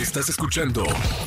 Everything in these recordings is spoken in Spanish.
Estás escuchando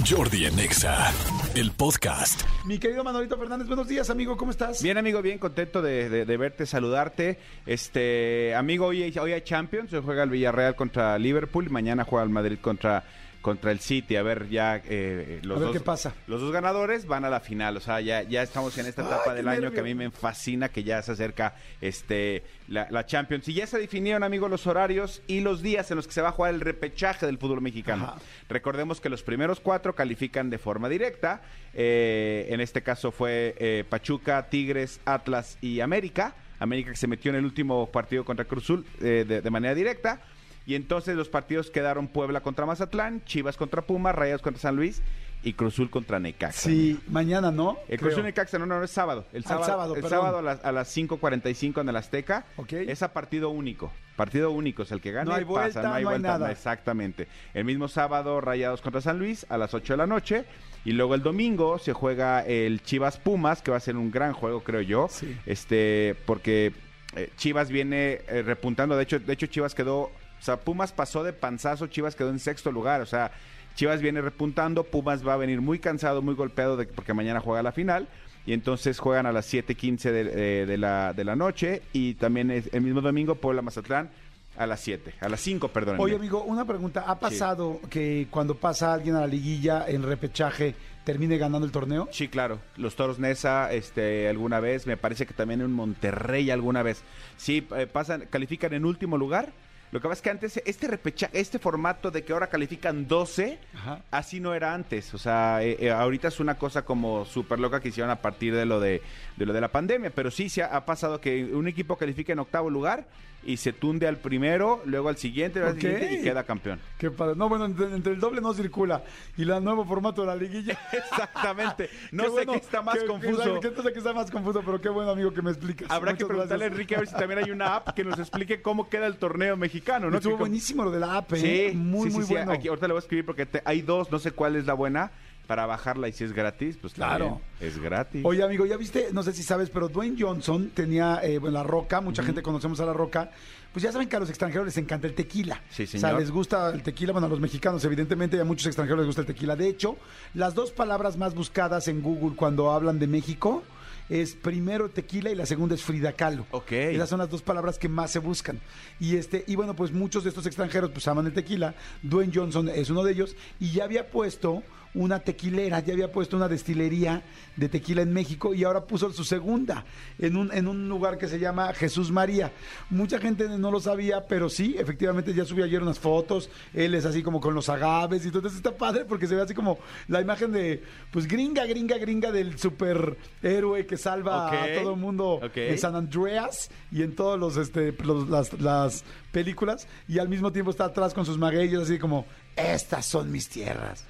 Jordi en Exa, el podcast. Mi querido Manolito Fernández, buenos días, amigo, ¿cómo estás? Bien, amigo, bien contento de, de- de verte, saludarte. Este, amigo, hoy, hay- hoy hay Champions, hoy juega el Villarreal contra Liverpool, mañana juega el Madrid contra, contra el City. A ver, ya eh, los A ver dos, qué pasa. Los dos ganadores van a la final, o sea, ya, ya estamos en esta etapa Ay, del año nervio. que a mí me fascina que ya se acerca este la, la Champions. Y ya se definieron, amigos, los horarios y los días en los que se va a jugar el repechaje del fútbol mexicano. Ajá. Recordemos que los primeros cuatro califican de forma directa. Eh, en este caso fue eh, Pachuca, Tigres, Atlas y América. América que se metió en el último partido contra Cruzul de, de manera directa. Y entonces los partidos quedaron Puebla contra Mazatlán, Chivas contra Pumas, Rayados contra San Luis y Cruzul contra Necaxa. Sí, mañana, ¿no? El Creo. Cruzul Necaxa, no, no, no, es sábado. El Ah, el sábado, sábado, el sábado a las, a las 5.45 en el Azteca. Ok. Es a partido único. Partido único es el que gana. No hay vuelta, no hay nada. exactamente. El mismo sábado, Rayados contra San Luis a las 8 de la noche. Y luego el domingo se juega el Chivas Pumas, que va a ser un gran juego, creo yo. Sí. Este, porque eh, Chivas viene eh, repuntando. De hecho, de hecho, Chivas quedó. O sea, Pumas pasó de panzazo, Chivas quedó en sexto lugar. O sea, Chivas viene repuntando, Pumas va a venir muy cansado, muy golpeado de, porque mañana juega la final. Y entonces juegan a las 7:15 de, eh, de la, de la noche. Y también es, el mismo domingo, Puebla Mazatlán a las 7. A las 5, perdón. Oye, amigo, una pregunta. ¿Ha pasado que cuando pasa alguien a la liguilla en repechaje termine ganando el torneo? Sí, claro. Los Toros Nesa, este, alguna vez, me parece que también en Monterrey alguna vez. Sí, eh, pasan, califican en último lugar. Lo que pasa es que antes este repecha, este formato de que ahora califican 12, Ajá. así no era antes. O sea, eh, eh, ahorita es una cosa como súper loca que hicieron a partir de lo de, de lo de la pandemia. Pero sí se ha, ha pasado que un equipo califica en octavo lugar y se tunde al primero, luego al siguiente, luego al Ok. siguiente y queda campeón. Qué padre. No, bueno, entre, entre el doble no circula. Y el nuevo formato de la liguilla. Exactamente. No Qué sé bueno, qué está más que- confuso. Que, que, que está más confuso, pero qué bueno, amigo, que me explicas. Habrá que preguntarle a. Enrique a ver si también hay una app que nos explique cómo queda el torneo mexicano, ¿no? Estuvo buenísimo lo de la app, ¿eh? Sí, muy, sí, muy sí, sí, bueno. Aquí, ahorita le voy a escribir porque te- hay dos, no sé cuál es la buena, para bajarla y si es gratis, pues Claro. Es gratis. Oye, amigo, ya viste, no sé si sabes, pero Dwayne Johnson tenía eh, bueno, La Roca, mucha gente conocemos a La Roca. Pues ya saben que a los extranjeros les encanta el tequila. Sí, O sea, señor. les gusta el tequila, bueno, a los mexicanos, evidentemente, y a muchos extranjeros les gusta el tequila. De hecho, las dos palabras más buscadas en Google cuando hablan de México es primero tequila y la segunda es Frida Kahlo. Ok. Esas son las dos palabras que más se buscan. Y este, y bueno, pues muchos de estos extranjeros pues aman el tequila. Dwayne Johnson es uno de ellos y ya había puesto una tequilera, ya había puesto una destilería de tequila en México y ahora puso su segunda en un, en un lugar que se llama Jesús María. Mucha gente no lo sabía, pero sí, efectivamente ya subí ayer unas fotos, él es así como con los agaves y entonces está padre porque se ve así como la imagen de, pues gringa, gringa, gringa del superhéroe que salva a todo el mundo en San Andreas y en todos los, este, los- las, las películas y al mismo tiempo está atrás con sus magueyos así como, estas son mis tierras.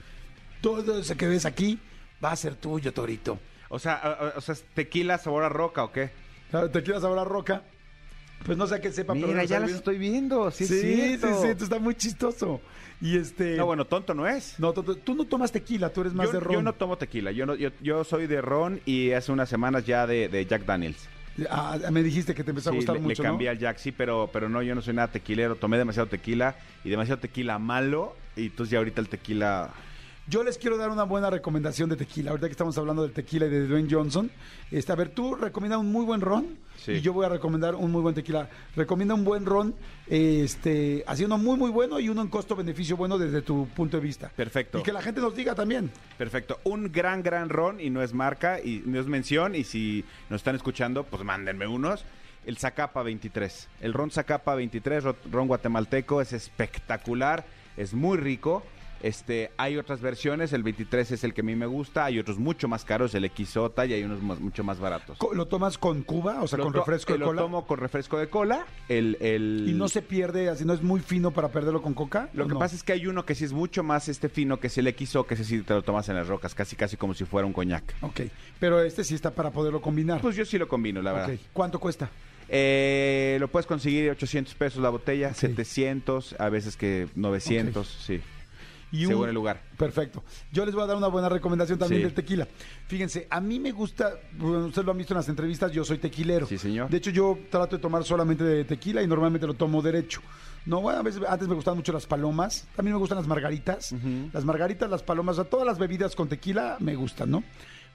Todo eso que ves aquí va a ser tuyo, Torito. O sea, a- a- o sea, ¿es tequila sabor a roca o qué? ¿Te quieras ahora roca? Pues no sé a qué sepa, pero Mira, ya las estoy viendo, sí, Sí, es sí, sí, esto está muy chistoso. Y este... No, bueno, tonto no es. No, tú, tú no tomas tequila, tú eres más yo, de ron. yo no tomo tequila, yo, no, yo, yo soy de ron y hace unas semanas ya de, de Jack Daniels. Ah, me dijiste que te empezó a gustar le, mucho, le cambié ¿no? al Jack, sí, pero, pero no, yo no soy nada tequilero. Tomé demasiado tequila y demasiado tequila malo. Y entonces ya ahorita el tequila. Yo les quiero dar una buena recomendación de tequila. Ahorita que estamos hablando del tequila y de Dwayne Johnson. Este, a ver, tú recomienda un muy buen ron Sí. y yo voy a recomendar un muy buen tequila. Recomienda un buen ron, este, así uno muy muy bueno y uno en costo-beneficio bueno desde tu punto de vista. Perfecto. Y que la gente nos diga también. Perfecto. Un gran, gran ron y no es marca y no es mención. Y si nos están escuchando, pues mándenme unos. El Zacapa 23. El ron Zacapa 23, ro- ron guatemalteco, es espectacular, es muy rico. Este, hay otras versiones, el 23 es el que a mí me gusta, hay otros mucho más caros, el Xota y hay unos más- mucho más baratos. ¿Lo tomas con Cuba? O sea, Lo con refresco de lo cola. tomo con refresco de cola. El, el... Y no se pierde, así no es muy fino para perderlo con coca. Lo ¿o que no? pasa es que hay uno que sí es mucho más este fino que es el XO, que ese sí te lo tomas en las rocas, casi casi como si fuera un coñac. Ok, pero este sí está para poderlo combinar. Pues yo sí lo combino, la verdad. Ok, ¿Cuánto cuesta? Eh, lo puedes conseguir 800 pesos la botella, Ok. 700, a veces que 900, sí. Y Según un- el lugar. Perfecto. Yo les voy a dar una buena recomendación también Sí. del tequila. Fíjense, a mí me gusta, bueno, ustedes lo han visto en las entrevistas, yo soy tequilero. Sí, señor. De hecho, yo trato de tomar solamente de tequila y normalmente lo tomo derecho. No, bueno, a veces, antes me gustaban mucho las palomas. También me gustan las margaritas. Las margaritas, las palomas, o sea, todas las bebidas con tequila me gustan, ¿no?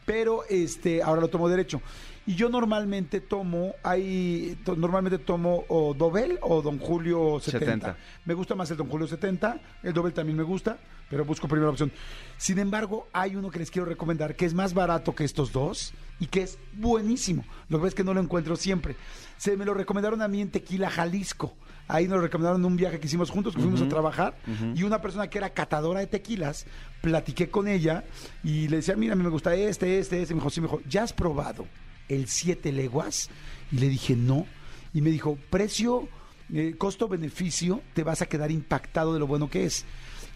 Pero este, ahora lo tomo derecho. Y yo normalmente tomo, hay, to- normalmente tomo o Dobel o Don Julio 70. 70. Me gusta más el Don Julio 70, el Dobel también me gusta, pero busco primera opción. Sin embargo, hay uno que les quiero recomendar que es más barato que estos dos y que es buenísimo. Lo que pasa es que no lo encuentro siempre. Se me lo recomendaron a mí en Tequila, Jalisco. Ahí nos recomendaron en un viaje que hicimos juntos, que fuimos a trabajar. Y una persona que era catadora de tequilas, platiqué con ella y le decía, mira, a mí me gusta este, este, este. Me dijo, sí, me dijo, ¿ya has probado el siete leguas? Y le dije, no. Y me dijo, precio, eh, costo-beneficio, te vas a quedar impactado de lo bueno que es.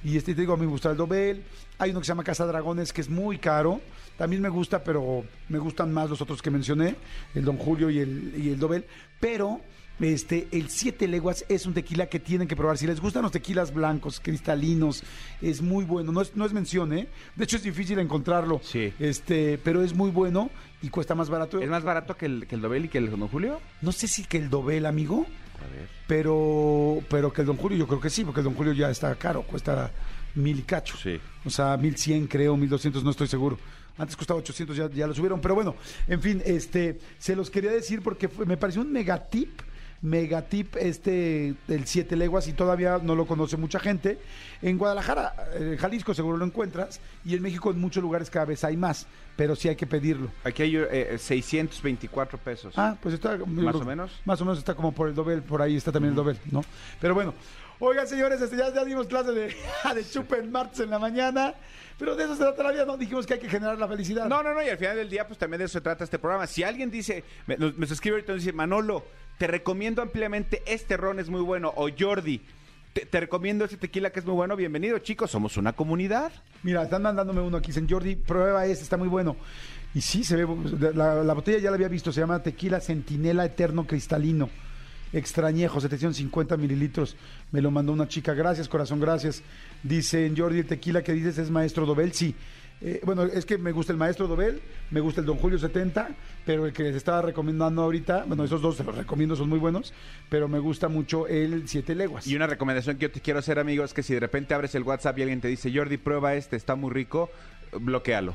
Y este te digo, a mí me gusta el Dobel. Hay uno que se llama Casa Dragones, que es muy caro. También me gusta, pero me gustan más los otros que mencioné, el Don Julio y el, y el Dobel. Pero este, el Siete Leguas es un tequila que tienen que probar. Si les gustan los tequilas blancos, cristalinos, es muy bueno. No es, no es mención, ¿eh? De hecho, es difícil encontrarlo. Sí. Este, pero es muy bueno y cuesta más barato. ¿Es más barato que el, que el Dobel y que el Don Julio? No sé si que el Dobel, amigo. A ver. Pero, pero que el Don Julio, yo creo que sí, porque el Don Julio ya está caro, cuesta mil y cacho. Sí. O sea, mil cien creo, mil doscientos, no estoy seguro. Antes costaba 800, ya, ya lo subieron. Pero bueno, en fin, este, se los quería decir porque fue- me pareció un megatip, megatip este del Siete Leguas y todavía no lo conoce mucha gente. En Guadalajara, en Jalisco seguro lo encuentras y en México en muchos lugares cada vez hay más, pero sí hay que pedirlo. Aquí hay eh, 624 pesos. Ah, pues está ¿Más o menos? Más o menos está como por el Dobel, por ahí está también el Dobel, ¿no? Pero bueno, oigan señores, este, ya, ya dimos clase de, de chupe el martes en la mañana, pero de eso se trata la vida, ¿no? Dijimos que hay que generar la felicidad. No, no, no, y al final del día, pues también de eso se trata este programa. Si alguien dice, me, nos- me escribe ahorita y dice, Manolo, te recomiendo ampliamente este ron es muy bueno, o Jordi, te, recomiendo este tequila que es muy bueno, bienvenido, chicos, somos una comunidad. Mira, están mandándome uno aquí, dicen Jordi, prueba este, está muy bueno. Y sí, se ve, la, la botella ya la había visto, se llama Tequila Centinela Eterno Cristalino. Extrañejo, 750 mililitros. Me lo mandó una chica. Gracias, corazón, gracias. Dicen Jordi, el tequila que dices es Maestro Dobel. Sí. Eh, bueno, es que me gusta el Maestro Dobel, me gusta el Don Julio 70, pero el que les estaba recomendando ahorita, bueno, esos dos se los recomiendo, son muy buenos, pero me gusta mucho el Siete Leguas. Y una recomendación que yo te quiero hacer, amigo, es que si de repente abres el WhatsApp y alguien te dice, Jordi, prueba este, está muy rico, bloquealo.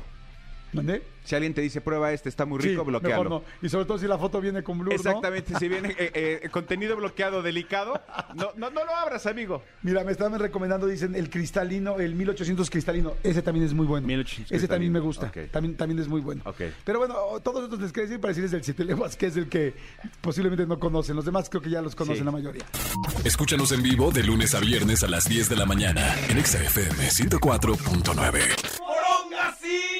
¿Mandé? Si alguien te dice, prueba este, está muy rico, Sí, bloquealo. mejor no. Y sobre todo si la foto viene con blur, ¿no? Exactamente, si viene eh, eh, contenido bloqueado delicado, no, no, no lo abras, amigo. Mira, me estaban recomendando, dicen, el cristalino, el 1800 cristalino. Ese también es muy bueno. 1800 Ese también me gusta. También, también es muy bueno. Pero bueno, todos estos les quería decir para decirles del Siete Leguas, que es el que posiblemente no conocen. Los demás creo que ya los conocen Sí. la mayoría. Escúchanos en vivo de lunes a viernes a las 10 de la mañana en Exa FM 104.9.